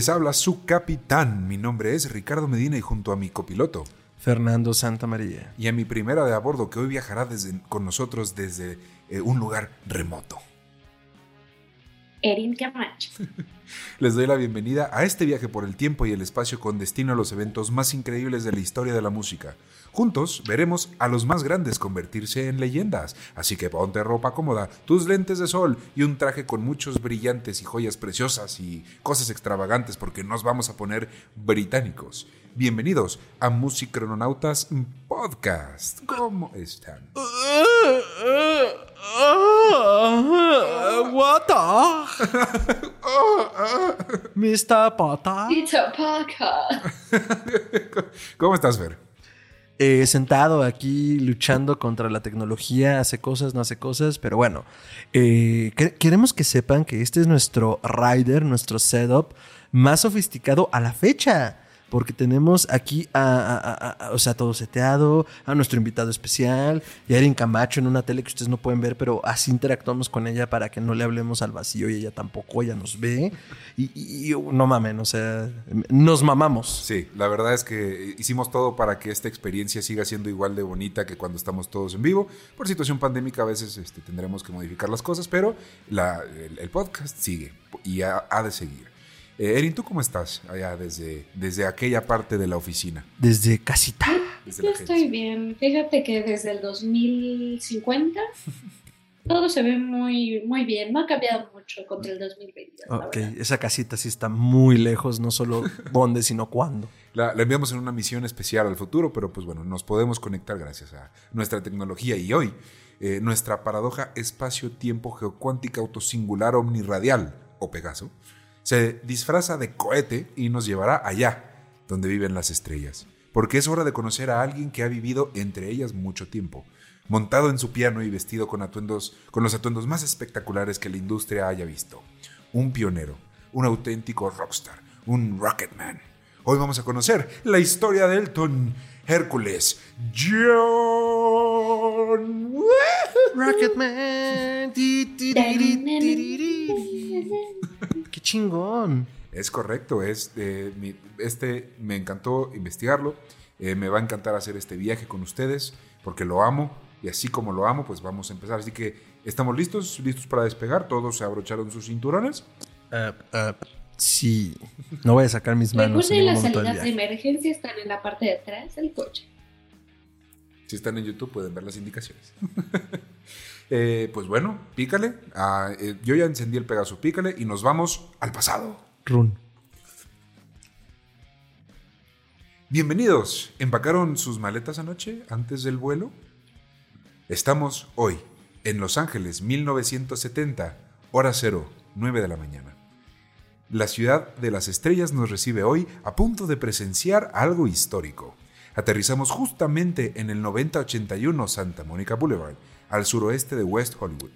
Les habla su capitán. Mi nombre es Ricardo Medina y junto a mi copiloto. Fernando Santa María. Y a mi primera de a bordo que hoy viajará desde, con nosotros desde eh, un lugar remoto. Erin Camacho. Les doy la bienvenida a este viaje por el tiempo y el espacio con destino a los eventos más increíbles de la historia de la música. Juntos veremos a los más grandes convertirse en leyendas, así que ponte ropa cómoda, tus lentes de sol y un traje con muchos brillantes y joyas preciosas y cosas extravagantes porque nos vamos a poner británicos. Bienvenidos a Musicrononautas Podcast. ¿Cómo están? What Mr. Potter. It's a podcast. ¿Cómo estás, Fer? Eh, sentado aquí luchando contra la tecnología, hace cosas, no hace cosas, pero bueno, eh, que- queremos que sepan que este es nuestro rider, nuestro setup más sofisticado a la fecha. Porque tenemos aquí a, o sea, todo seteado, a nuestro invitado especial, y a Erin Camacho en una tele que ustedes no pueden ver, pero así interactuamos con ella para que no le hablemos al vacío y ella tampoco, ella nos ve. Y, no mamen, o sea, nos mamamos. Sí, la verdad es que hicimos todo para que esta experiencia siga siendo igual de bonita que cuando estamos todos en vivo. Por situación pandémica a veces este, tendremos que modificar las cosas, pero la- el, podcast sigue y ha de seguir. Eh, Erin, ¿tú cómo estás allá desde, desde aquella parte de la oficina? Desde casita. Desde Yo estoy bien. Fíjate que desde el 2050 todo se ve muy, muy bien. No ha cambiado mucho contra el 2020. la Ok, esa casita sí está muy lejos, no solo dónde, sino cuándo. La, la enviamos en una misión especial al futuro, pero pues bueno, nos podemos conectar gracias a nuestra tecnología y hoy eh, nuestra paradoja espacio-tiempo geocuántica autosingular omniradial, o Pegaso, se disfraza de cohete y nos llevará allá, donde viven las estrellas. Porque es hora de conocer a alguien que ha vivido entre ellas mucho tiempo, montado en su piano y vestido con atuendos, con los atuendos más espectaculares que la industria haya visto. Un pionero, un auténtico rockstar, un rocketman. Hoy vamos a conocer la historia de Elton Hércules John. Rocketman. Qué chingón. Es correcto, es, eh, mi- este me encantó investigarlo, eh, me va a encantar hacer este viaje con ustedes porque lo amo y así como lo amo, pues vamos a empezar. Así que estamos listos, listos para despegar, todos se abrocharon sus cinturones. Up. Sí. No voy a sacar mis manos en Recuerden, las salidas de emergencia están en la parte de atrás del coche. Si están en YouTube pueden ver las indicaciones. Eh, pues bueno, pícale. Ah, eh, yo ya encendí el Pegaso, pícale y nos vamos al pasado. Run. Bienvenidos. ¿Empacaron sus maletas anoche antes del vuelo? Estamos hoy en Los Ángeles, 1970, hora cero, 9 de la mañana. La ciudad de las estrellas nos recibe hoy a punto de presenciar algo histórico. Aterrizamos justamente en el 9081 Santa Mónica Boulevard, al suroeste de West Hollywood.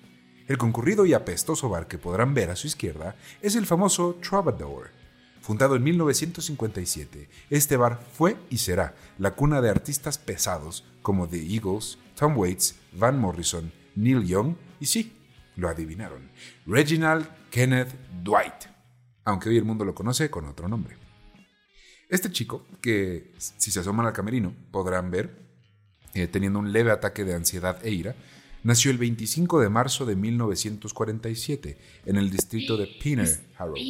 El concurrido y apestoso bar que podrán ver a su izquierda es el famoso Troubadour. Fundado en 1957, este bar fue y será la cuna de artistas pesados como The Eagles, Tom Waits, Van Morrison, Neil Young y sí, lo adivinaron, Reginald Kenneth Dwight, aunque hoy el mundo lo conoce con otro nombre. Este chico, que si se asoman al camerino podrán ver, eh, teniendo un leve ataque de ansiedad e ira, nació el 25 de marzo de 1947 en el distrito de Pinner Harrow.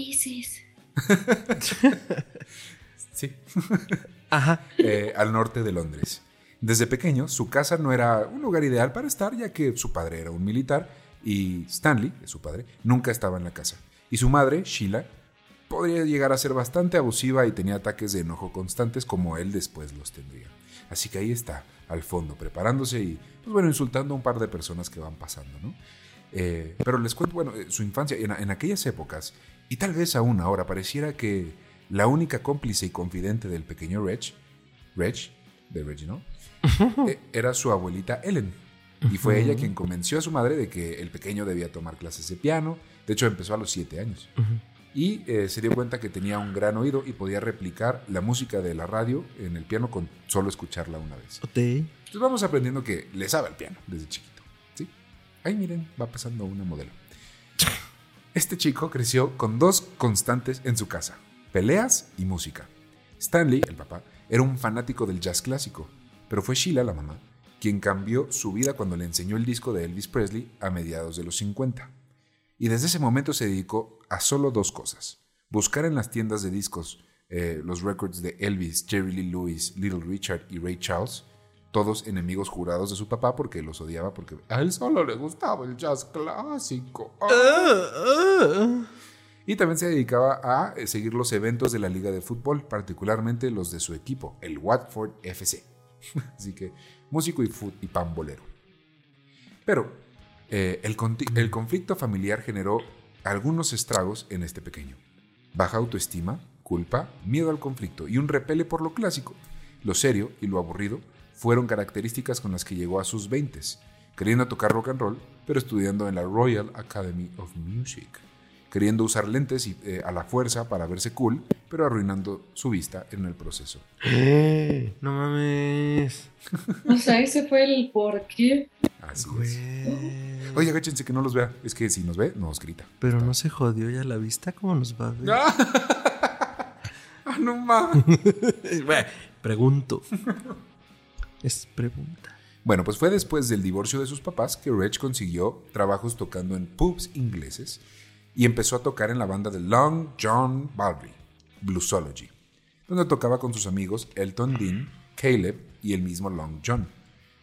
Sí. Ajá. eh, al norte de Londres. Desde pequeño, su casa no era un lugar ideal para estar, ya que su padre era un militar y Stanley, su padre, nunca estaba en la casa. Y su madre, Sheila, podría llegar a ser bastante abusiva y tenía ataques de enojo constantes como él después los tendría. Así que ahí está, al fondo, preparándose y, pues bueno, insultando a un par de personas que van pasando, ¿no? Eh, pero les cuento, bueno, eh, su infancia en, en aquellas épocas, y tal vez aún ahora, pareciera que la única cómplice y confidente del pequeño Reg, Reg, de Reginald, eh, era su abuelita Ellen. Y fue ella quien convenció a su madre de que el pequeño debía tomar clases de piano. De hecho, empezó a los siete años. Y eh, se dio cuenta que tenía un gran oído y podía replicar la música de la radio en el piano con solo escucharla una vez. Entonces vamos aprendiendo que le sabe el piano desde chiquito. ¿sí? Ahí miren, va pasando una modelo. Este chico creció con dos constantes en su casa. peleas y música. Stanley, el papá, era un fanático del jazz clásico, pero fue Sheila, la mamá, quien cambió su vida cuando le enseñó el disco de Elvis Presley a mediados de los 50. Y desde ese momento se dedicó a solo dos cosas. Buscar en las tiendas de discos eh, los records de Elvis, Jerry Lee Lewis, Little Richard y Ray Charles, todos enemigos jurados de su papá porque los odiaba porque a él solo le gustaba el jazz clásico. Ah. Y también se dedicaba a eh, seguir los eventos de la liga de fútbol, particularmente los de su equipo, el Watford FC. Así que músico y, y pambolero. Pero eh, el, el conflicto familiar generó algunos estragos en este pequeño. Baja autoestima, culpa, miedo al conflicto y un repele por lo clásico. Lo serio y lo aburrido fueron características con las que llegó a sus 20, queriendo tocar rock and roll, pero estudiando en la Royal Academy of Music, queriendo usar lentes y, eh, a la fuerza para verse cool, pero arruinando su vista en el proceso. no mames. O sea, ese fue el por qué. Así es. Oye, agáchense que no los vea. Es que si nos ve, nos grita. Pero no se jodió ya la vista, ¿cómo nos va a ver? ah, no mames. Pregunto. Es pregunta. Bueno, pues fue después del divorcio de sus papás que Reg consiguió trabajos tocando en pubs ingleses y empezó a tocar en la banda de Long John Baldry, Bluesology, donde tocaba con sus amigos Elton Dean, Caleb y el mismo Long John,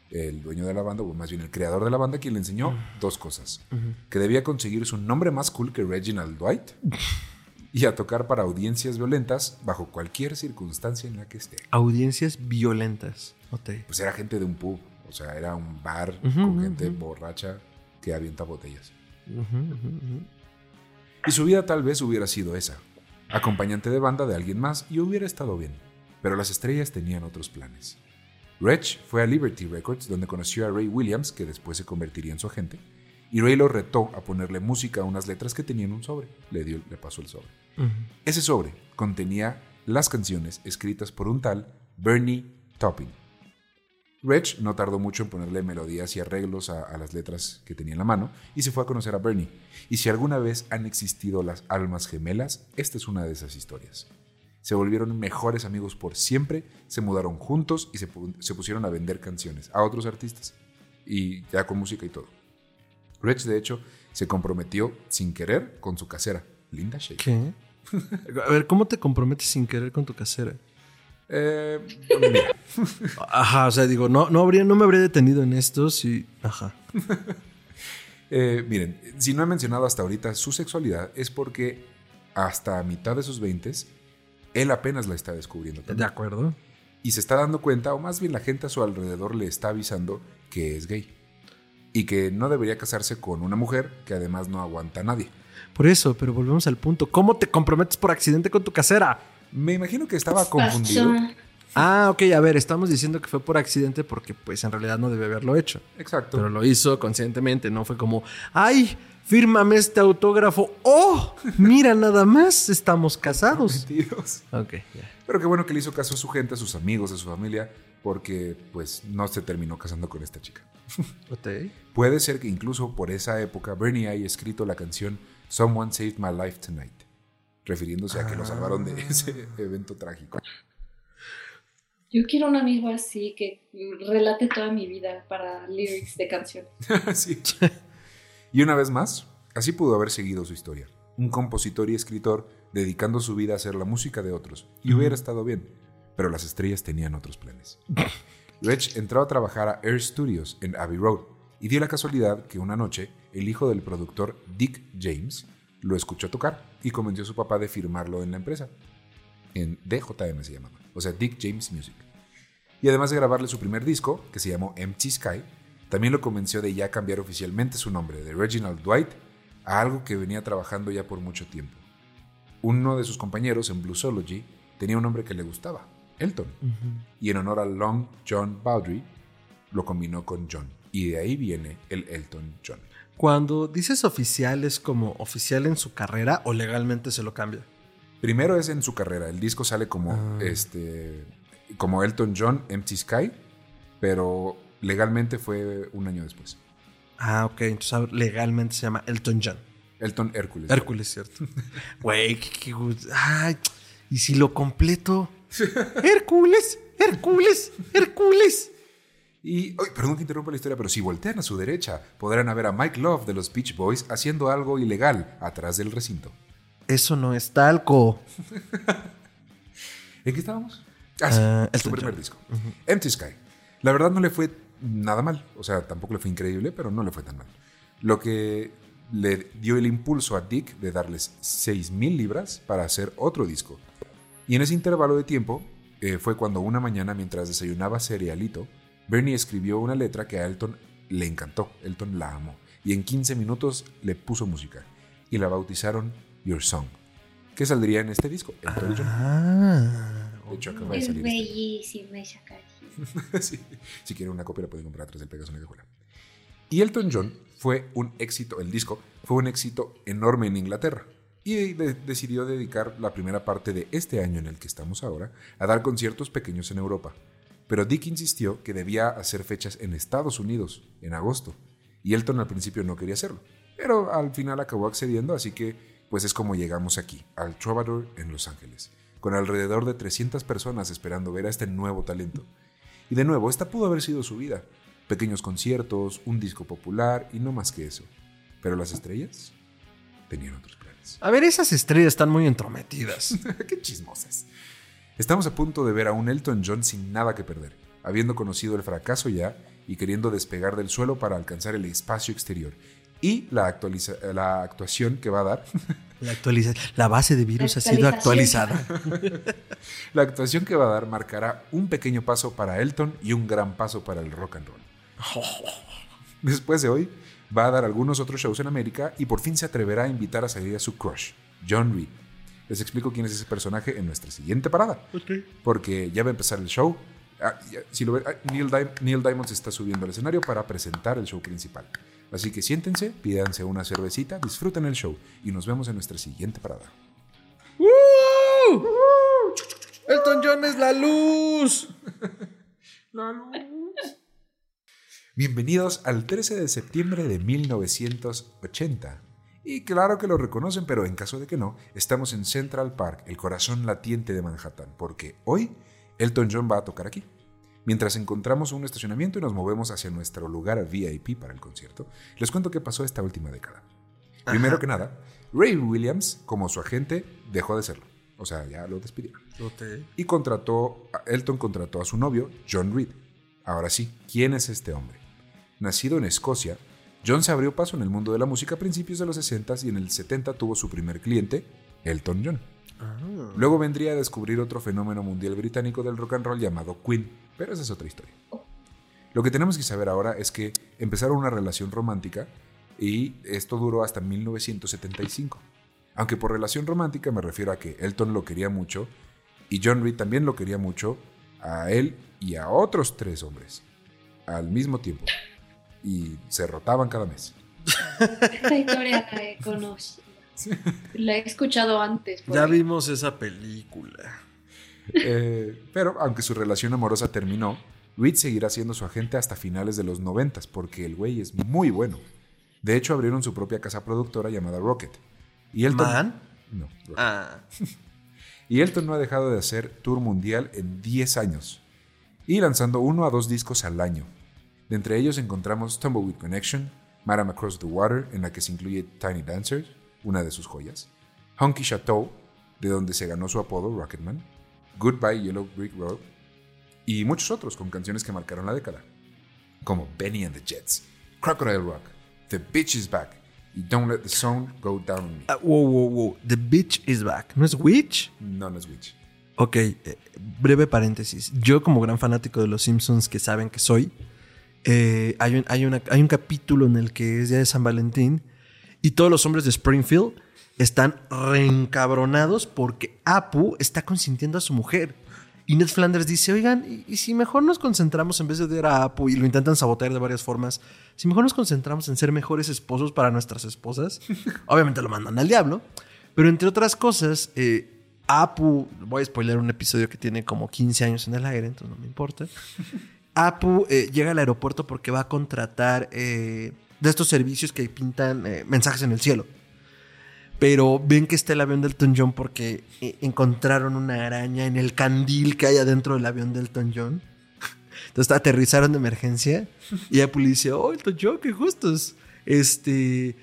el dueño de la banda, o más bien el creador de la banda, quien le enseñó dos cosas: que debía conseguir su nombre más cool que Reginald Dwight y a tocar para audiencias violentas bajo cualquier circunstancia en la que esté. Audiencias violentas. Pues era gente de un pub, o sea, era un bar con gente borracha que avienta botellas. Y su vida tal vez hubiera sido esa, acompañante de banda de alguien más y hubiera estado bien, pero las estrellas tenían otros planes. Reg fue a Liberty Records donde conoció a Ray Williams, que después se convertiría en su agente, y Ray lo retó a ponerle música a unas letras que tenían un sobre. Le, dio, le pasó el sobre. Ese sobre contenía las canciones escritas por un tal Bernie Topping. Reg no tardó mucho en ponerle melodías y arreglos a, las letras que tenía en la mano y se fue a conocer a Bernie. Y si alguna vez han existido las almas gemelas, esta es una de esas historias. Se volvieron mejores amigos por siempre, se mudaron juntos y se, pusieron a vender canciones a otros artistas. Y ya con música y todo. Reg, de hecho, se comprometió sin querer con su casera, Linda Shea. ¿Qué? A ver, ¿cómo te comprometes sin querer con tu casera? Eh, Ajá, o sea, digo, no, no, habría, no me habría detenido en esto si. Ajá. Eh, miren, si no he mencionado hasta ahorita su sexualidad, es porque hasta mitad de sus 20 él apenas la está descubriendo. De acuerdo. Y se está dando cuenta, o más bien la gente a su alrededor le está avisando que es gay. Y que no debería casarse con una mujer que además no aguanta a nadie. Por eso, pero volvemos al punto. ¿Cómo te comprometes por accidente con tu casera? Me imagino que estaba confundido. Ah, ok, a ver, estamos diciendo que fue por accidente porque pues en realidad no debe haberlo hecho. Exacto. Pero lo hizo conscientemente, no fue como, ay, fírmame este autógrafo. Oh, mira nada más, estamos casados. Ok, ya. Pero qué bueno que le hizo caso a su gente, a sus amigos, a su familia, porque pues no se terminó casando con esta chica. Okay. Puede ser que incluso por esa época Bernie haya escrito la canción Someone Saved My Life Tonight, refiriéndose a que lo salvaron de ah. ese evento trágico. Yo quiero un amigo así que relate toda mi vida para lyrics de canciones. sí. Y una vez más, así pudo haber seguido su historia. Un compositor y escritor dedicando su vida a hacer la música de otros. Y hubiera estado bien, pero las estrellas tenían otros planes. Reg entró a trabajar a Air Studios en Abbey Road y dio la casualidad que una noche el hijo del productor Dick James lo escuchó tocar y convenció a su papá de firmarlo en la empresa. En DJM se llamaba o sea, Dick James Music. Y además de grabarle su primer disco, que se llamó Empty Sky, también lo convenció de ya cambiar oficialmente su nombre de Reginald Dwight a algo que venía trabajando ya por mucho tiempo. Uno de sus compañeros en Bluesology tenía un nombre que le gustaba, Elton, y en honor a Long John Baldry lo combinó con John, y de ahí viene el Elton John. Cuando dices oficial, ¿es como oficial en su carrera o legalmente se lo cambia? Primero es en su carrera. El disco sale como ah. este como Elton John, Empty Sky, pero legalmente fue un año después. Ah, ok. Entonces legalmente se llama Elton John. Elton Hércules. Hércules, cierto. Güey, qué, Ay, ¿Y si lo completo? Hércules, Hércules, Hércules. Y, ay, perdón que interrumpa la historia, pero si voltean a su derecha, podrán ver a Mike Love de los Beach Boys haciendo algo ilegal atrás del recinto. Eso no es talco. ¿En qué estábamos? Ah, sí, su Elton primer John. disco. Empty Sky. La verdad no le fue nada mal. O sea, tampoco le fue increíble, pero no le fue tan mal. Lo que le dio el impulso a Dick de darles 6 mil libras para hacer otro disco. Y en ese intervalo de tiempo eh, fue cuando una mañana, mientras desayunaba cerealito, Bernie escribió una letra que a Elton le encantó. Elton la amó. Y en 15 minutos le puso música. Y la bautizaron Your Song. Que saldría en este disco, Elton John. Ah. De hecho, acaba de Es salir este. bellísima esa canción. Sí. Si quieren una copia la pueden comprar atrás del Pegaso en la cajuela. Y Elton John fue un éxito, el disco fue un éxito enorme en Inglaterra. Y de- decidió dedicar la primera parte de este año en el que estamos ahora a dar conciertos pequeños en Europa. Pero Dick insistió que debía hacer fechas en Estados Unidos, en agosto. Y Elton al principio no quería hacerlo. Pero al final acabó accediendo, así que pues es como llegamos aquí, al Troubadour en Los Ángeles, con alrededor de 300 personas esperando ver a este nuevo talento. Y de nuevo, esta pudo haber sido su vida. Pequeños conciertos, un disco popular y no más que eso. Pero las estrellas tenían otros planes. A ver, esas estrellas están muy entrometidas. ¡Qué chismosas! Estamos a punto de ver a un Elton John sin nada que perder, habiendo conocido el fracaso ya y queriendo despegar del suelo para alcanzar el espacio exterior. Y la, actualiza- la actuación que va a dar, La, actualiza- la base de virus ha sido actualizada. la actuación que va a dar marcará un pequeño paso para Elton y un gran paso para el rock and roll. Después de hoy, va a dar algunos otros shows en América y por fin se atreverá a invitar a salir a su crush, John Reed. Les explico quién es ese personaje en nuestra siguiente parada. Porque ya va a empezar el show. Ah, ya, si lo ven, ah, Neil, Di- Neil Diamond se está subiendo al escenario para presentar el show principal. Así que siéntense, pídanse una cervecita, disfruten el show y nos vemos en nuestra siguiente parada. ¡Uh! Elton John es la luz. Bienvenidos al 13 de septiembre de 1980. Y claro que lo reconocen, pero en caso de que no, estamos en Central Park, el corazón latiente de Manhattan, porque hoy Elton John va a tocar aquí. Mientras encontramos un estacionamiento y nos movemos hacia nuestro lugar VIP para el concierto, les cuento qué pasó esta última década. Primero que nada, Ray Williams, como su agente, dejó de serlo. O sea, ya lo despidieron y contrató, Elton contrató a su novio, John Reed. Ahora sí, ¿quién es este hombre? Nacido en Escocia, John se abrió paso en el mundo de la música a principios de los 60 y en el 70 tuvo su primer cliente, Elton John. Luego vendría a descubrir otro fenómeno mundial británico del rock and roll llamado Queen, pero esa es otra historia. Lo que tenemos que saber ahora es que empezaron una relación romántica y esto duró hasta 1975. Aunque por relación romántica me refiero a que Elton lo quería mucho y John Reed también lo quería mucho a él y a otros tres hombres al mismo tiempo. Y se rotaban cada mes. Esta historia la he conocido. La he escuchado antes. Ya ahí. vimos esa película. Eh, pero aunque su relación amorosa terminó, Reed seguirá siendo su agente hasta finales de los noventas porque el güey es muy bueno. De hecho, abrieron su propia casa productora llamada Rocket. Y Elton, ¿Man? No, Rocket. Ah. Y Elton no ha dejado de hacer tour mundial en 10 años. Y lanzando uno a dos discos al año. De entre ellos encontramos Tumbleweed Connection, Madame Across the Water, en la que se incluye Tiny Dancer, una de sus joyas, Honky Chateau, de donde se ganó su apodo Rocketman, Goodbye Yellow Brick Road, y muchos otros con canciones que marcaron la década, como Benny and the Jets, Crocodile Rock, The Bitch is Back y Don't Let the Sun Go Down on Me. Ah, wow, wow, wow. The bitch is back. ¿No es witch? No, no es Witch. Ok, eh, breve paréntesis. Yo como gran fanático de los Simpsons que saben que soy, eh, hay, un, hay, una- hay un capítulo en el que es día de San Valentín y todos los hombres de Springfield están reencabronados porque Apu está consintiendo a su mujer. Y Ned Flanders dice, oigan, ¿y, y si mejor nos concentramos en vez de odiar a Apu y lo intentan sabotear de varias formas, si mejor nos concentramos en ser mejores esposos para nuestras esposas? Obviamente lo mandan al diablo. Pero entre otras cosas, eh, Apu, voy a spoiler un episodio que tiene como 15 años en el aire, entonces no me importa. Apu eh, llega al aeropuerto porque va a contratar eh, de estos servicios que pintan eh, mensajes en el cielo. Pero ven que está el avión del John porque encontraron una araña en el candil que hay adentro del avión del John. Entonces aterrizaron de emergencia y la policía, oh, Elton John, qué justos. Este,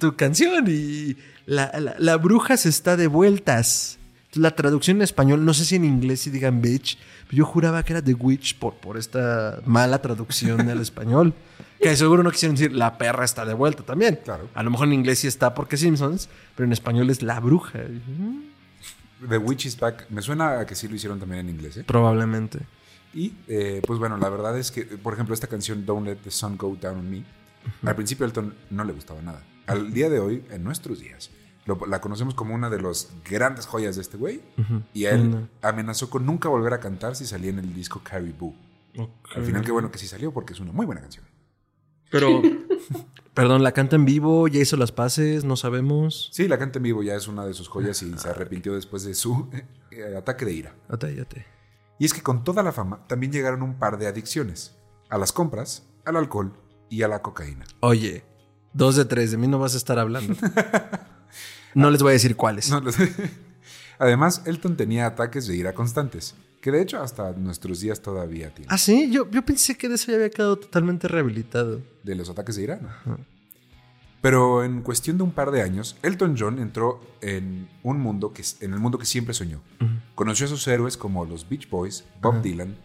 tu canción y la, la- la bruja se está de vueltas. La traducción en español, no sé si en inglés si digan bitch, pero yo juraba que era The Witch por, por esta mala traducción del español. Que seguro no quisieron decir la perra está de vuelta también. Claro. A lo mejor en inglés sí está porque Simpsons, pero en español es la bruja. The Witch is Back. Me suena a que sí lo hicieron también en inglés, ¿eh? Probablemente. Y eh, pues bueno, la verdad es que, por ejemplo, esta canción Don't Let the Sun Go Down on Me, al principio Elton no le gustaba nada. Al día de hoy, en nuestros días, lo- la conocemos como una de las grandes joyas de este güey. Y él amenazó con nunca volver a cantar si salía en el disco Caribou. Al final, qué bueno que sí salió porque es una muy buena canción. Pero. Perdón, la canta en vivo, ya hizo las paces, no sabemos. Sí, la canta en vivo ya es una de sus joyas y se arrepintió después de su eh, ataque de ira. Atállate. Y es que con toda la fama también llegaron un par de adicciones. A las compras, al alcohol y a la cocaína. Oye, dos de tres, de mí no vas a estar hablando. No les voy a decir cuáles. No, Además, Elton tenía ataques de ira constantes, que de hecho hasta nuestros días todavía tiene. Ah, sí, yo, yo pensé que de eso ya había quedado totalmente rehabilitado. De los ataques de ira, ¿no? Pero en cuestión de un par de años, Elton John entró en un mundo que en el mundo que siempre soñó. Conoció a sus héroes como los Beach Boys, Bob Dylan,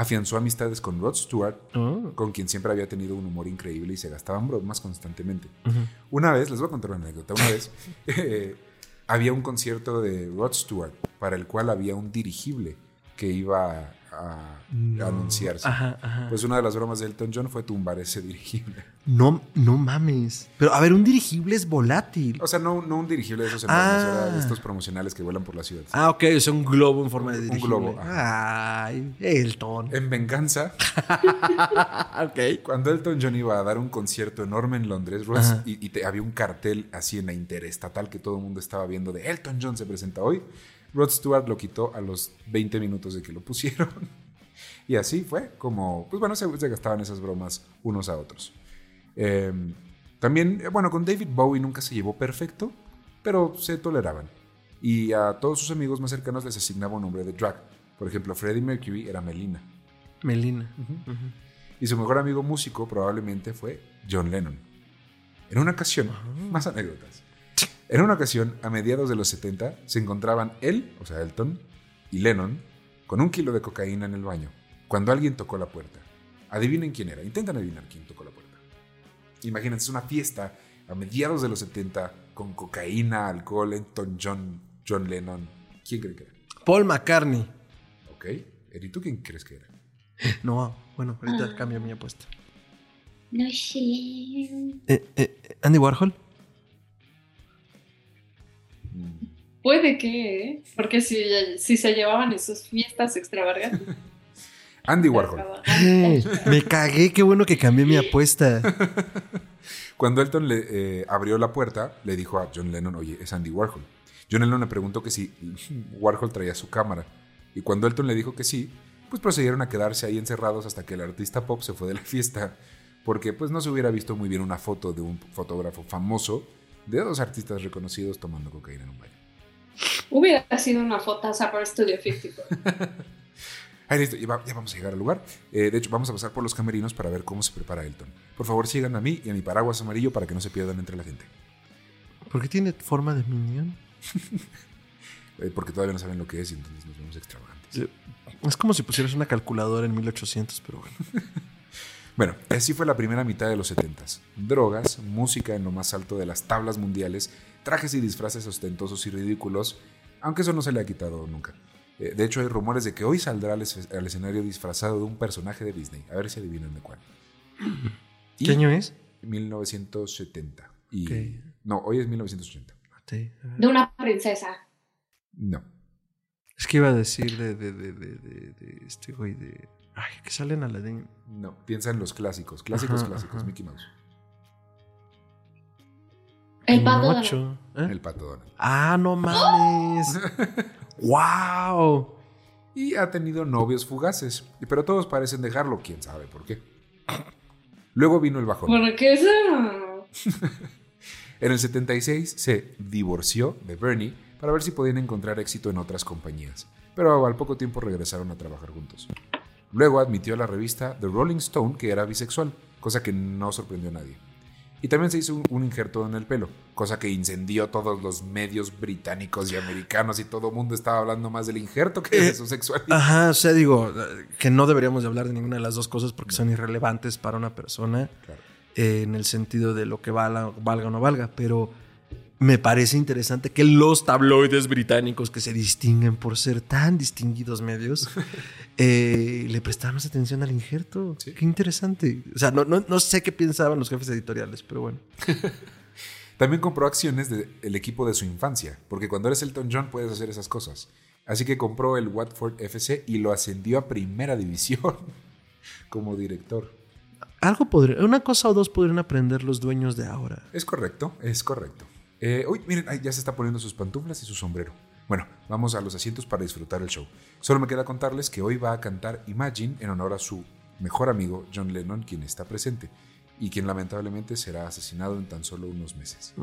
afianzó amistades con Rod Stewart, Oh. con quien siempre había tenido un humor increíble y se gastaban bromas constantemente. Una vez, les voy a contar una anécdota, una vez eh, había un concierto de Rod Stewart para el cual había un dirigible que iba a, a anunciarse. Ajá, ajá. Pues una de las bromas de Elton John fue tumbar ese dirigible. No, no mames. Pero, a ver, un dirigible es volátil. O sea, no, no un dirigible de esos enormes, Ah. estos promocionales que vuelan por la ciudad. Ah, ok, o sea, un globo en forma de Un dirigible. globo, Ay, Elton. En venganza, ok. cuando Elton John iba a dar un concierto enorme en Londres, Ajá. y, y te- había un cartel así en la interestatal que todo el mundo estaba viendo de Elton John se presenta hoy, Rod Stewart lo quitó a los 20 minutos de que lo pusieron. y así fue como, pues bueno, se, se gastaban esas bromas unos a otros. Eh, también, eh, bueno, con David Bowie nunca se llevó perfecto, pero se toleraban. Y a todos sus amigos más cercanos les asignaba un nombre de drag. Por ejemplo, Freddie Mercury era Melina. Melina. Y su mejor amigo músico probablemente fue John Lennon. En una ocasión, más anécdotas. En una ocasión, a mediados de los 70, se encontraban él, o sea, Elton, y Lennon, con un kilo de cocaína en el baño, cuando alguien tocó la puerta. Adivinen quién era, intentan adivinar quién tocó la puerta. Imagínense, es una fiesta a mediados de los 70, con cocaína, alcohol, Elton John, John Lennon. ¿Quién cree que era? Paul McCartney. Ok. Eri, ¿tú quién crees que era? No, bueno, ahorita Ah. cambio mi apuesta. No sé. Eh, eh, Andy Warhol. Mm, Puede que, ¿eh? Porque si, si se llevaban en sus fiestas extravagantes. Andy Warhol. Me cagué, qué bueno que cambié mi apuesta. Cuando Elton le eh, abrió la puerta, le dijo a John Lennon, oye, es Andy Warhol. John Lennon le preguntó que si Warhol traía su cámara. Y cuando Elton le dijo que sí, pues procedieron a quedarse ahí encerrados hasta que el artista pop se fue de la fiesta. Porque pues no se hubiera visto muy bien una foto de un fotógrafo famoso de dos artistas reconocidos tomando cocaína en un baño. Hubiera sido una fotaza para Studio 54. Ahí listo, ya, va- ya vamos a llegar al lugar. Eh, de hecho, vamos a pasar por los camerinos para ver cómo se prepara Elton. Por favor, sigan a mí y a mi paraguas amarillo para que no se pierdan entre la gente. ¿Por qué tiene forma de minion? Eh, porque todavía no saben lo que es y entonces nos vemos extravagantes. Es como si pusieras una calculadora en 1800, pero bueno. Bueno, así fue la primera mitad de los 70 Drogas, música en lo más alto de las tablas mundiales, trajes y disfraces ostentosos y ridículos, aunque eso no se le ha quitado nunca. Eh, de hecho, hay rumores de que hoy saldrá al, es- al escenario disfrazado de un personaje de Disney. A ver si adivinan de cuál. Y ¿Qué año es? 1970. Y. No, hoy es 1980. Sí, a ver. De una princesa. No. Es que iba a decir de, de, de, de, de- de este güey de. Ay, que sale en Aladdin. No, piensa en los clásicos, clásicos, Ajá, clásicos, ajá. Mickey Mouse, El pato Donald. ¿Eh? el pato Donald. Ah, no mames. ¡Wow! Y ha tenido novios fugaces, pero todos parecen dejarlo, quién sabe por qué. Luego vino el bajón. ¿Por qué eso? En el 76 se divorció de Bernie para ver si podían encontrar éxito en otras compañías, pero al poco tiempo regresaron a trabajar juntos. Luego admitió a la revista The Rolling Stone que era bisexual, cosa que no sorprendió a nadie. Y también se hizo un, injerto en el pelo, cosa que incendió todos los medios británicos y americanos y todo el mundo estaba hablando más del injerto que de Eh, su sexualidad. Ajá, o sea, digo, eh, que no deberíamos de hablar de ninguna de las dos cosas porque son irrelevantes para una persona Claro. eh, en el sentido de lo que valga, valga o no valga, pero me parece interesante que los tabloides británicos que se distinguen por ser tan distinguidos medios eh, le prestaron más atención al injerto. Sí. Qué interesante. O sea, no, no, no sé qué pensaban los jefes editoriales, pero bueno. También compró acciones del equipo de su infancia, porque cuando eres Elton John puedes hacer esas cosas. Así que compró el Watford FC y lo ascendió a primera división como director. Algo podría, una cosa o dos podrían aprender los dueños de ahora. Es correcto, es correcto. Eh, uy, miren, ya se está poniendo sus pantuflas y su sombrero. Bueno, vamos a los asientos para disfrutar el show. Solo me queda contarles que hoy va a cantar Imagine en honor a su mejor amigo John Lennon, quien está presente y quien lamentablemente será asesinado en tan solo unos meses.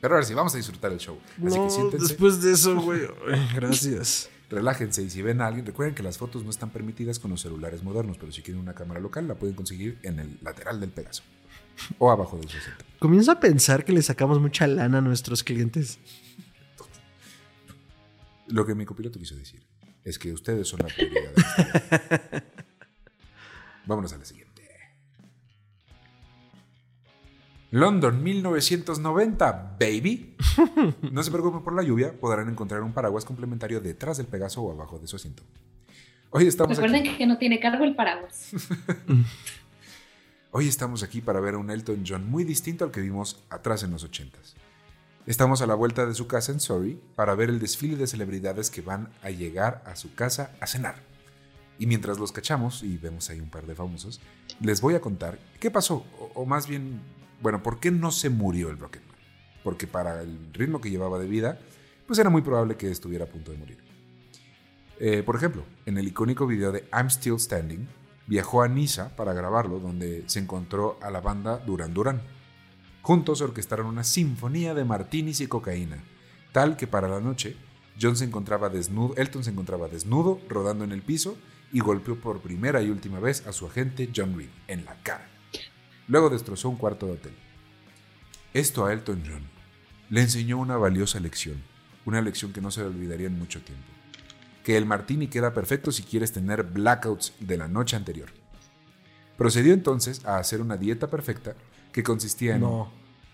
Pero ahora sí, vamos a disfrutar el show. Así No, que siéntense, después de eso, güey. Gracias. relájense y si ven a alguien, recuerden que las fotos no están permitidas con los celulares modernos, pero si quieren una cámara local la pueden conseguir en el lateral del Pegaso o abajo del su asiento. Comienzo a pensar que le sacamos mucha lana a nuestros clientes. Lo que mi copiloto quiso decir es que ustedes son la prioridad. de esta. Vámonos a la siguiente. London 1990, baby. No se preocupen por la lluvia, podrán encontrar un paraguas complementario detrás del Pegaso o abajo de su asiento. Hoy estamos Recuerden aquí, que no tiene cargo el paraguas. hoy estamos aquí para ver a un Elton John muy distinto al que vimos atrás en los 80s. Estamos a la vuelta de su casa en Surrey para ver el desfile de celebridades que van a llegar a su casa a cenar. Y mientras los cachamos, y vemos ahí un par de famosos, les voy a contar qué pasó, o, más bien, bueno, por qué no se murió el Rocketman. Porque para el ritmo que llevaba de vida, pues era muy probable que estuviera a punto de morir. Eh, por ejemplo, en el icónico video de I'm Still Standing, viajó a Niza para grabarlo, donde se encontró a la banda Duran Duran. Juntos orquestaron una sinfonía de martinis y cocaína, tal que para la noche John se encontraba desnudo, Elton se encontraba desnudo, rodando en el piso y golpeó por primera y última vez a su agente John Reed en la cara. Luego destrozó un cuarto de hotel. Esto a Elton John le enseñó una valiosa lección, una lección que no se le olvidaría en mucho tiempo. Que el martini queda perfecto si quieres tener blackouts de la noche anterior. Procedió entonces a hacer una dieta perfecta que consistía en No.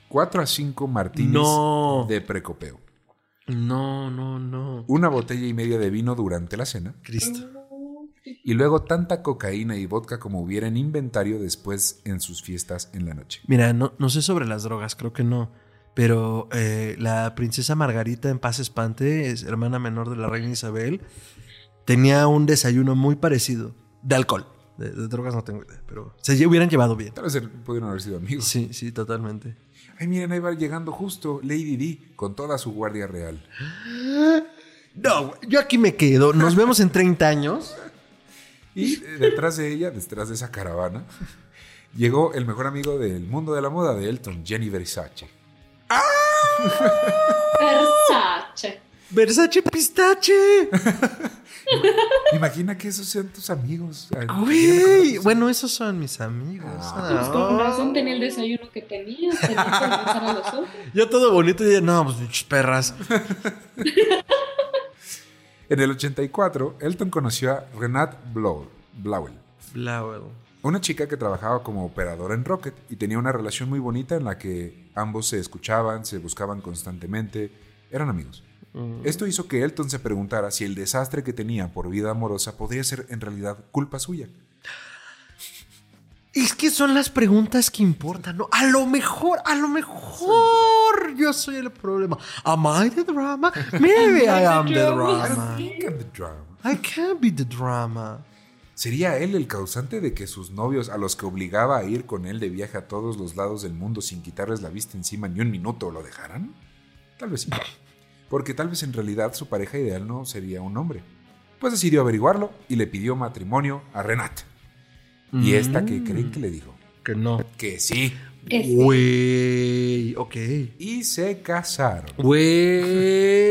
4 a 5 martinis No. de precopeo, No, no, no. una botella y media de vino durante la cena Cristo. y luego tanta cocaína y vodka como hubiera en inventario después en sus fiestas en la noche. Mira, no, no sé sobre las drogas, creo que no. Pero eh, la princesa Margarita en paz espante, es hermana menor de la reina Isabel, tenía un desayuno muy parecido de alcohol. De, de drogas no tengo idea, pero se hubieran llevado bien. Tal vez er- pudieron haber sido amigos. Sí, sí, totalmente. Ay, miren, ahí va llegando justo Lady D con toda su guardia real. No, yo aquí me quedo. Nos vemos en 30 años. Y eh, detrás de ella, detrás de esa caravana, llegó el mejor amigo del mundo de la moda de Elton, Jenny Versace. Versace. Versace pistache. Imagina que esos sean tus amigos. Ay, Güey. Bueno, esos son mis amigos. Pues con razón tenía el desayuno que tenía. Tenía que a los otros. Ya todo bonito y ya, no, pues perras. En el 84, Elton conoció a Renate Blow- Blowell, Flowell. Una chica que trabajaba como operadora en Rocket y tenía una relación muy bonita en la que ambos se escuchaban, se buscaban constantemente, eran amigos. Esto hizo que Elton se preguntara si el desastre que tenía por vida amorosa podría ser en realidad culpa suya. Es que son las preguntas que importan, ¿no? A lo mejor, a lo mejor yo soy el problema. Am I the drama? Maybe I am the I don't drama. think I'm the drama. I can't be the drama. ¿Sería él el causante de que sus novios, a los que obligaba a ir con él de viaje a todos los lados del mundo sin quitarles la vista encima ni un minuto, lo dejaran? Tal vez sí. Porque tal vez en realidad su pareja ideal no sería un hombre. Pues decidió averiguarlo y le pidió matrimonio a Renat. Y esta que creen que le dijo. Que no. Que sí. Que sí. Güey, ok. Y se casaron. Güey.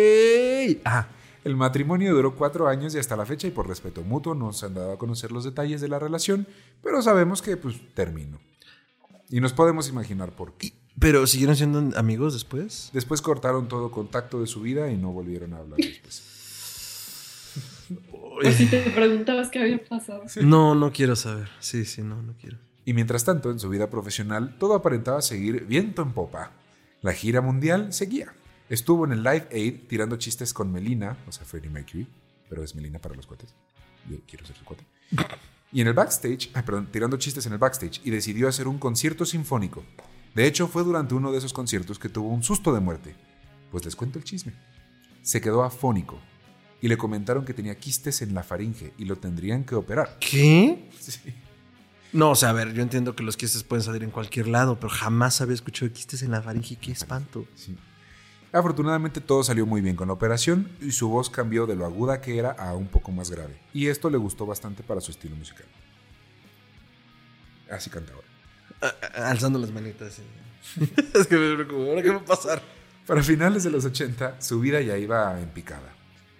Ah, El matrimonio duró cuatro años y hasta la fecha, y por respeto mutuo, no se han dado a conocer los detalles de la relación, pero sabemos que pues terminó. Y nos podemos imaginar por qué. pero siguieron siendo amigos después. Después cortaron todo contacto de su vida y no volvieron a hablar después. Pues si te preguntabas qué había pasado. No, no quiero saber. Sí, sí, no, no quiero. Y mientras tanto, en su vida profesional, todo aparentaba seguir viento en popa. La gira mundial seguía. Estuvo en el Live Aid tirando chistes con Melina, o sea, Freddie Mercury, pero es Melina para los cuates. Yo quiero ser su cuate. Y en el backstage, ay, perdón, tirando chistes en el backstage, y decidió hacer un concierto sinfónico. De hecho, fue durante uno de esos conciertos que tuvo un susto de muerte. Pues les cuento el chisme. Se quedó afónico y le comentaron que tenía quistes en la faringe y lo tendrían que operar. ¿Qué? Sí. No, o sea, a ver, yo entiendo que los quistes pueden salir en cualquier lado, pero jamás había escuchado quistes en la faringe. Qué espanto. Sí. Afortunadamente todo salió muy bien con la operación y su voz cambió de lo aguda que era a un poco más grave. Y esto le gustó bastante para su estilo musical. Así canta ahora. Ah, Alzando las manitas. sí. es que me preocupo. ¿Ahora qué va a pasar? Para finales de los 80, su vida ya iba en picada.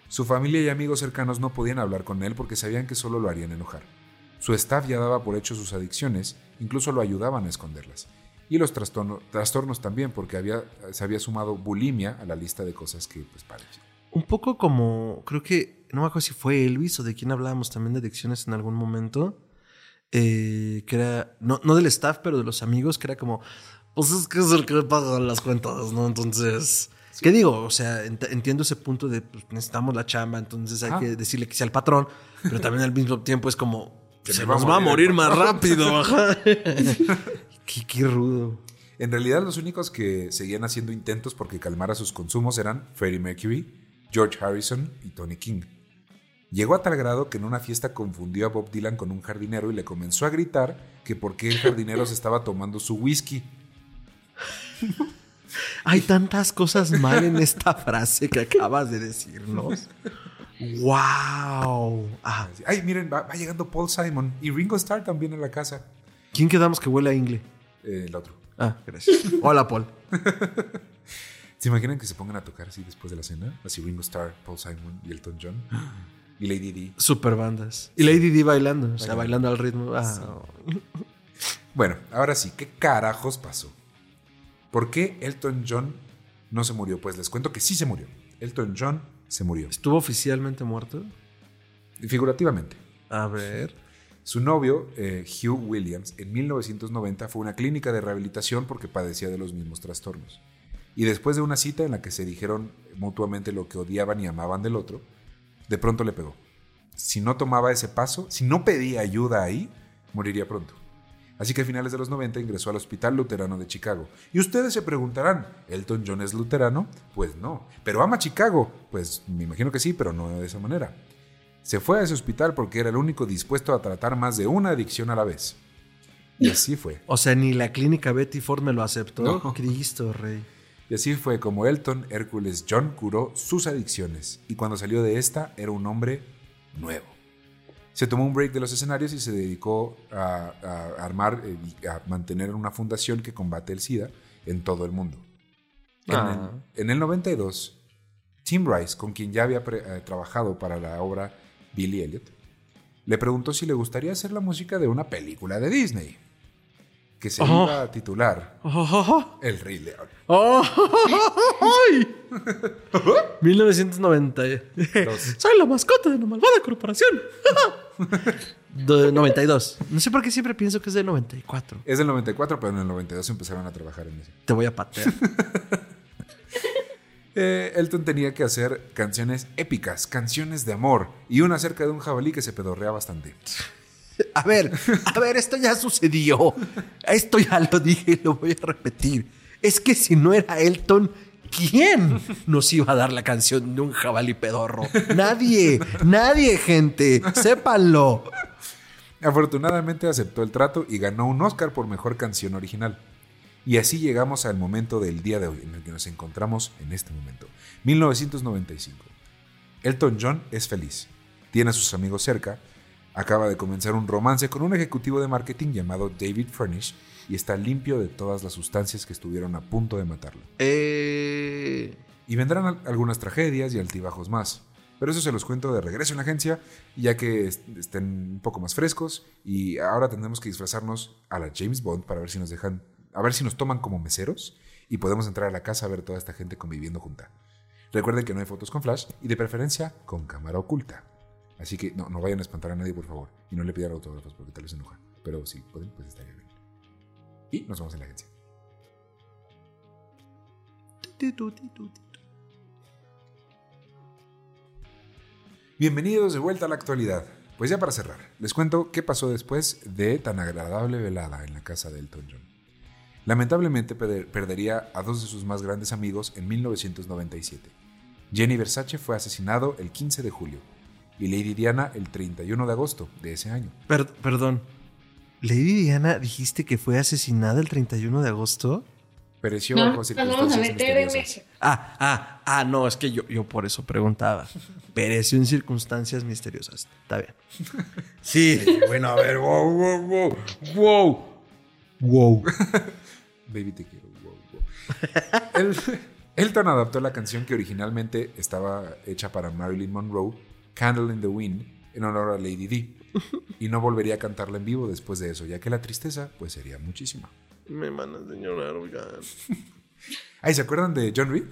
Su familia y amigos cercanos no podían hablar con él porque sabían que solo lo harían enojar. Su staff ya daba por hecho sus adicciones, incluso lo ayudaban a esconderlas. Y los trastorno- trastornos también, porque había, se había sumado bulimia a la lista de cosas que pues padeció. Un poco como, creo que, no me acuerdo si fue Elvis o de quién hablábamos también de adicciones en algún momento, eh, que era, no, no del staff, pero de los amigos, que era como, pues es que es el que paga las cuentas, ¿no? Entonces, ¿qué digo? O sea, ent- entiendo ese punto de, pues necesitamos la chamba, entonces hay Ah. que decirle que sea el patrón, pero también al mismo tiempo es como, Que se me va a nos va a morir morir más rápido, ajá. qué, qué rudo. En realidad los únicos que seguían haciendo intentos porque calmara sus consumos eran Freddie Mercury, George Harrison y Tony King. Llegó a tal grado que en una fiesta confundió a Bob Dylan con un jardinero y le comenzó a gritar que por qué el jardinero se estaba tomando su whisky. Hay tantas cosas mal en esta frase que acabas de decirnos. ¡Wow! Ah, Ay, miren, va, va llegando Paul Simon y Ringo Starr también a la casa. ¿quién quedamos que huele a ingle? El otro. Ah, gracias. Hola, Paul. ¿Se imaginan que se pongan a tocar así después de la cena? Así Ringo Starr, Paul Simon y Elton John. Y Lady Di. Super bandas. Y Lady Di bailando, o sea, Bailando. bailando al ritmo. Ah, Bueno, ahora sí, ¿qué carajos pasó? ¿Por qué Elton John no se murió? Pues les cuento que sí se murió. Elton John se murió. ¿Estuvo oficialmente muerto? Figurativamente. A ver. Su novio, eh, Hugh Williams, en 1990 fue a una clínica de rehabilitación porque padecía de los mismos trastornos. Y después de una cita en la que se dijeron mutuamente lo que odiaban y amaban del otro, de pronto le pegó. Si no tomaba ese paso, si no pedía ayuda ahí, moriría pronto. Así que a finales de los 90 ingresó al Hospital Luterano de Chicago. Y ustedes se preguntarán, ¿Elton John es luterano? Pues no. ¿Pero ama Chicago? Pues me imagino que sí, pero no de esa manera. Se fue a ese hospital porque era el único dispuesto a tratar más de una adicción a la vez. Y así fue. O sea, ni la clínica Betty Ford me lo aceptó. No. Cristo, rey. Y así fue como Elton Hércules John curó sus adicciones. Y cuando salió de esta, era un hombre nuevo. Se tomó un break de los escenarios y se dedicó a, a armar eh, y a mantener una fundación que combate el SIDA en todo el mundo. En, Ah. el, en el 92, Tim Rice, con quien ya había pre- eh, trabajado para la obra Billy Elliot, le preguntó si le gustaría hacer la música de una película de Disney, que se Oh. iba a titular ¡Oh! El Rey León. ¡Oh! ¡Ay! 1990. Dos. Soy la mascota de una malvada corporación. De 92. No sé por qué siempre pienso que es de 94. Es del 94, pero en el 92 empezaron a trabajar en eso. Te voy a patear. Eh, Elton tenía que hacer canciones épicas, canciones de amor, y una acerca de un jabalí que se pedorrea bastante. A ver, a ver, esto ya sucedió. Esto ya lo dije y lo voy a repetir. Es que si no era Elton, ¿quién nos iba a dar la canción de un jabalí pedorro? Nadie, nadie, gente. Sépanlo. Afortunadamente aceptó el trato y ganó un Oscar por mejor canción original. Y así llegamos al momento del día de hoy, en el que nos encontramos en este momento, 1995. Elton John es feliz, tiene a sus amigos cerca, acaba de comenzar un romance con un ejecutivo de marketing llamado David Furnish y está limpio de todas las sustancias que estuvieron a punto de matarlo. Eh... Y vendrán al- algunas tragedias y altibajos más. Pero eso se los cuento de regreso en la agencia, ya que est- estén un poco más frescos. Y ahora tendremos que disfrazarnos a la James Bond para ver si nos dejan, a ver si nos toman como meseros y podemos entrar a la casa a ver toda esta gente conviviendo junta. Recuerden que no hay fotos con flash y de preferencia con cámara oculta. Así que no, no vayan a espantar a nadie, por favor. Y no le pidan autógrafos porque tal vez se enoja. Pero si pueden, pues estaría bien. Y nos vemos en la agencia. Bienvenidos de vuelta a la actualidad. Pues ya para cerrar, les cuento qué pasó después de tan agradable velada en la casa de Elton John. Lamentablemente perder- perdería a dos de sus más grandes amigos en 1997. Jenny Versace fue asesinado el 15 de julio y Lady Diana el 31 de agosto de ese año. Per- perdón. Lady Diana, dijiste que fue asesinada el 31 de agosto. Pereció No, bajo nos vamos a circunstancias meter en misteriosas. Ah, ah, ah, no, es que yo, yo por eso preguntaba. Pereció en circunstancias misteriosas. Está bien. Sí, bueno, a ver, wow, wow, wow, wow. Wow. Baby te quiero. wow, wow. El- Elton adaptó la canción que originalmente estaba hecha para Marilyn Monroe, Candle in the Wind, en honor a Lady Di. Y no volvería a cantarla en vivo después de eso, ya que la tristeza pues sería muchísima. Me mandan de llorar, oigan. Ay, ¿se acuerdan de John Reed?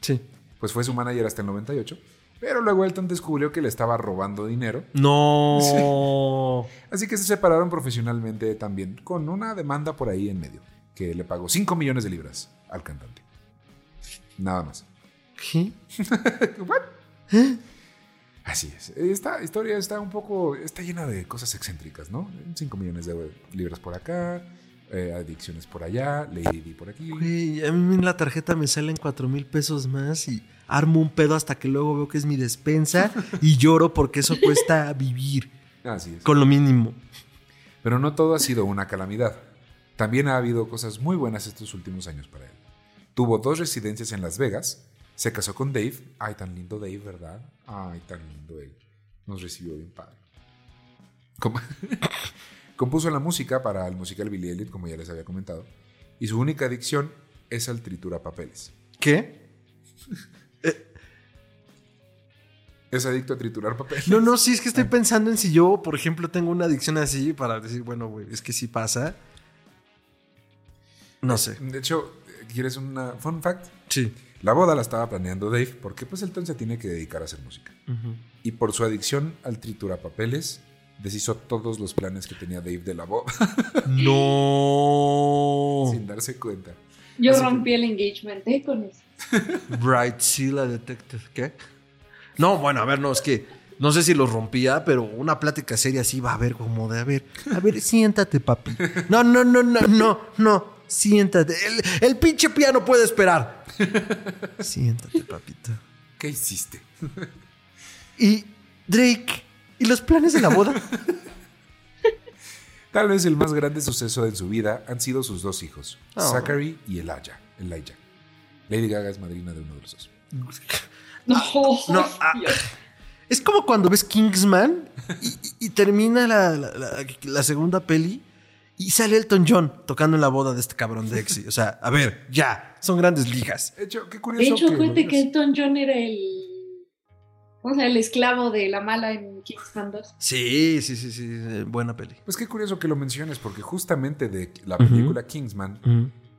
Sí. Pues fue su manager hasta el 98. Pero luego Elton descubrió que le estaba robando dinero. No. Así que se separaron profesionalmente también, con una demanda por ahí en medio, que le pagó 5 millones de libras al cantante. Nada más. ¿Qué? What? Así es. Esta historia está un poco. está llena de cosas excéntricas, ¿no? 5 millones de libras por acá, eh, adicciones por allá, Lady Di por aquí. Güey, a mí en la tarjeta me salen cuatro mil pesos más y armo un pedo hasta que luego veo que es mi despensa y lloro porque eso cuesta vivir Así es. con lo mínimo. Pero no todo ha sido una calamidad. También ha habido cosas muy buenas estos últimos años para él. Tuvo dos residencias en Las Vegas, se casó con Dave. Ay, tan lindo Dave, ¿verdad? Ay, tan lindo él. Nos recibió bien padre. Com- Compuso la música para el musical Billy Elliot, como ya les había comentado. Y su única adicción es al tritura papeles. ¿Qué? Es adicto a triturar papeles. No, no, sí, es que estoy pensando en si yo, por ejemplo, tengo una adicción así para decir, bueno, güey, es que sí pasa. No sé. De hecho, ¿quieres una fun fact? Sí. La boda la estaba planeando Dave porque pues Elton se tiene que dedicar a hacer música. Y por su adicción al triturapapeles, deshizo todos los planes que tenía Dave de la boda No. sin darse cuenta. Yo Así que- rompí el engagement ¿eh? con eso. Bright Silla Detective, ¿qué? No, bueno, a ver, no, es que no sé si los rompía, pero una plática seria así va a haber como de, a ver, a ver, siéntate, papi. No, no, no, no, no, no, siéntate. El, el pinche piano puede esperar. Siéntate, papito. ¿Qué hiciste? Y Drake, ¿y los planes de la boda? Tal vez el más grande suceso en su vida han sido sus dos hijos, Oh. Zachary y Elijah. Elijah. Lady Gaga es madrina de uno de los dos. No, No, ah, Dios. Es como cuando ves Kingsman y, y- y termina la, la- la- la segunda peli y sale Elton John tocando en la boda de este cabrón de Exy. O sea, a ver, ya, son grandes ligas. De hecho, qué De curioso hecho, que... cuente que Elton John era el. O sea, el esclavo de la mala en Kingsman 2. Sí, sí, sí, sí, buena peli. Pues qué curioso que lo menciones, porque justamente de la película Kingsman,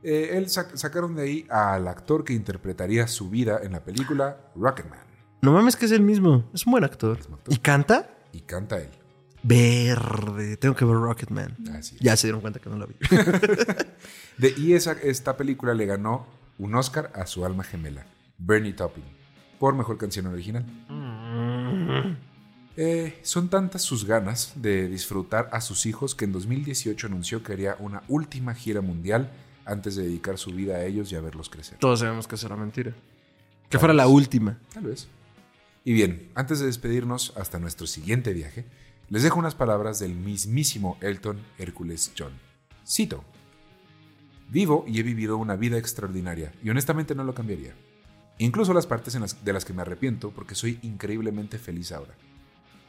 eh, él sac- sacaron de ahí al actor que interpretaría su vida en la película Rocketman. No mames que es el mismo, es un buen actor. ¿Y canta? Y canta él. Verde, tengo que ver Rocketman. Ya se dieron cuenta que no la vi. De, y esa, esta película le ganó un Oscar a su alma gemela, Bernie Taupin, por mejor canción original. Eh, son tantas sus ganas de disfrutar a sus hijos que en 2018 anunció que haría una última gira mundial antes de dedicar su vida a ellos y a verlos crecer. Todos sabemos que eso era mentira. Que fuera la última. Tal vez. Y bien, antes de despedirnos hasta nuestro siguiente viaje, les dejo unas palabras del mismísimo Elton Hércules John. Cito. Vivo y he vivido una vida extraordinaria y honestamente no lo cambiaría. Incluso las partes de las que me arrepiento porque soy increíblemente feliz ahora.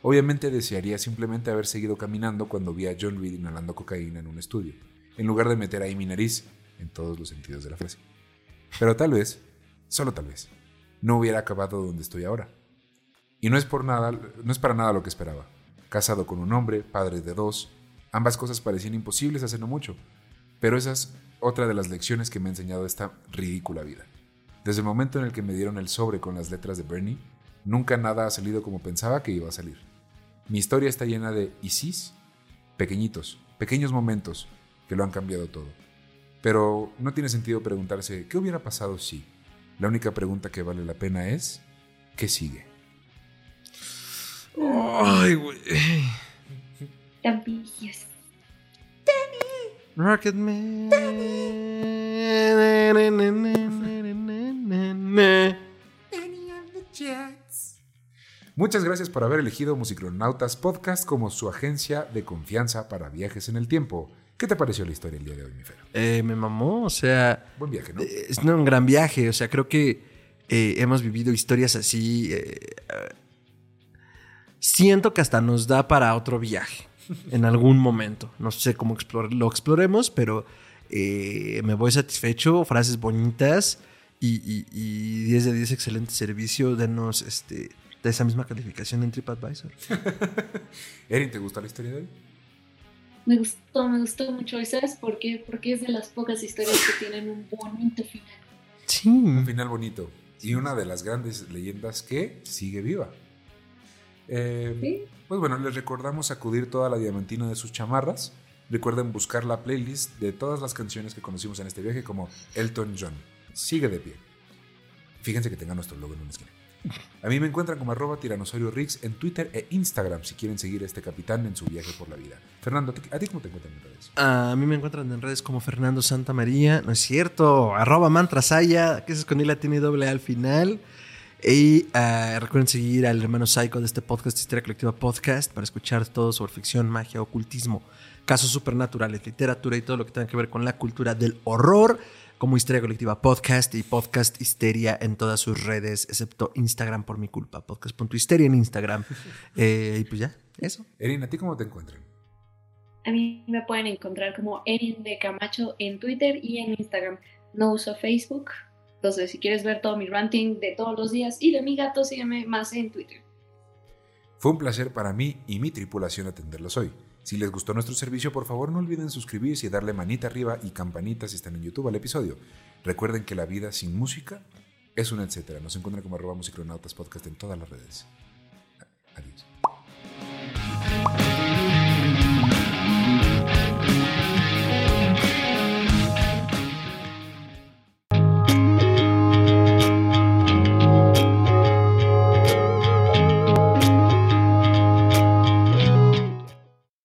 Obviamente desearía simplemente haber seguido caminando cuando vi a John Reed inhalando cocaína en un estudio. en lugar de meter ahí mi nariz en todos los sentidos de la frase. Pero tal vez, solo tal vez, no hubiera acabado donde estoy ahora. Y no es por nada, no es para nada lo que esperaba. Casado con un hombre, padre de dos, ambas cosas parecían imposibles hace no mucho. Pero esa es otra de las lecciones que me ha enseñado esta ridícula vida. Desde el momento en el que me dieron el sobre con las letras de Bernie, nunca nada ha salido como pensaba que iba a salir. Mi historia está llena de ISIS, pequeñitos, pequeños momentos que lo han cambiado todo. Pero no tiene sentido preguntarse qué hubiera pasado si. La única pregunta que vale la pena es ¿qué sigue? Ay, güey. Tampillas. Rocketman. Muchas gracias por haber elegido Musicronautas Podcast como su agencia de confianza para viajes en el tiempo. ¿Qué te pareció la historia el día de hoy, mi Fero? Eh, me mamó, o sea, Buen viaje, ¿no? es un gran viaje, o sea, creo que eh, hemos vivido historias así. eh, eh, siento que hasta nos da para otro viaje en algún momento. No sé cómo explore- lo exploremos, pero eh, me voy satisfecho, frases bonitas y, y- y 10 de 10 excelente servicio. Denos este, de esa misma calificación en TripAdvisor. Erin, ¿te gustó la historia de hoy? Me gustó, me gustó mucho. ¿Y sabes por qué? Porque es de las pocas historias que tienen un bonito final. Sí. Un final bonito. Y una de las grandes leyendas que sigue viva. Eh, ¿Sí? Pues bueno, les recordamos acudir toda la diamantina de sus chamarras. Recuerden buscar la playlist de todas las canciones que conocimos en este viaje como Elton John. Sigue de pie. Fíjense que tenga nuestro logo en una esquina. A mí me encuentran como arroba tiranosaurio Rix en Twitter e Instagram si quieren seguir a este capitán en su viaje por la vida. Fernando, ¿a ti cómo te encuentran en redes? A mí me encuentran en redes como Fernando Santa María, no es cierto, arroba mantrasaya, que es con I latina y doble A al final. Y ah, recuerden seguir al hermano Psycho de este podcast, Historia Colectiva Podcast, para escuchar todo sobre ficción, magia, ocultismo, casos supernaturales, literatura y todo lo que tenga que ver con la cultura del horror, como Historia Colectiva Podcast y Podcast Histeria en todas sus redes, excepto Instagram por mi culpa, podcast.histeria en Instagram. Eh, y pues ya, eso. Erin, ¿a ti cómo te encuentran? A mí me pueden encontrar como Erin de Camacho en Twitter y en Instagram. No uso Facebook. Entonces, si quieres ver todo mi ranting de todos los días y de mi gato, sígueme más en Twitter. Fue un placer para mí y mi tripulación atenderlos hoy. Si les gustó nuestro servicio, por favor no olviden suscribirse y darle manita arriba y campanita si están en YouTube al episodio. Recuerden que la vida sin música es un etcétera. Nos encuentran como arroba musicronautas podcast en todas las redes. Adiós.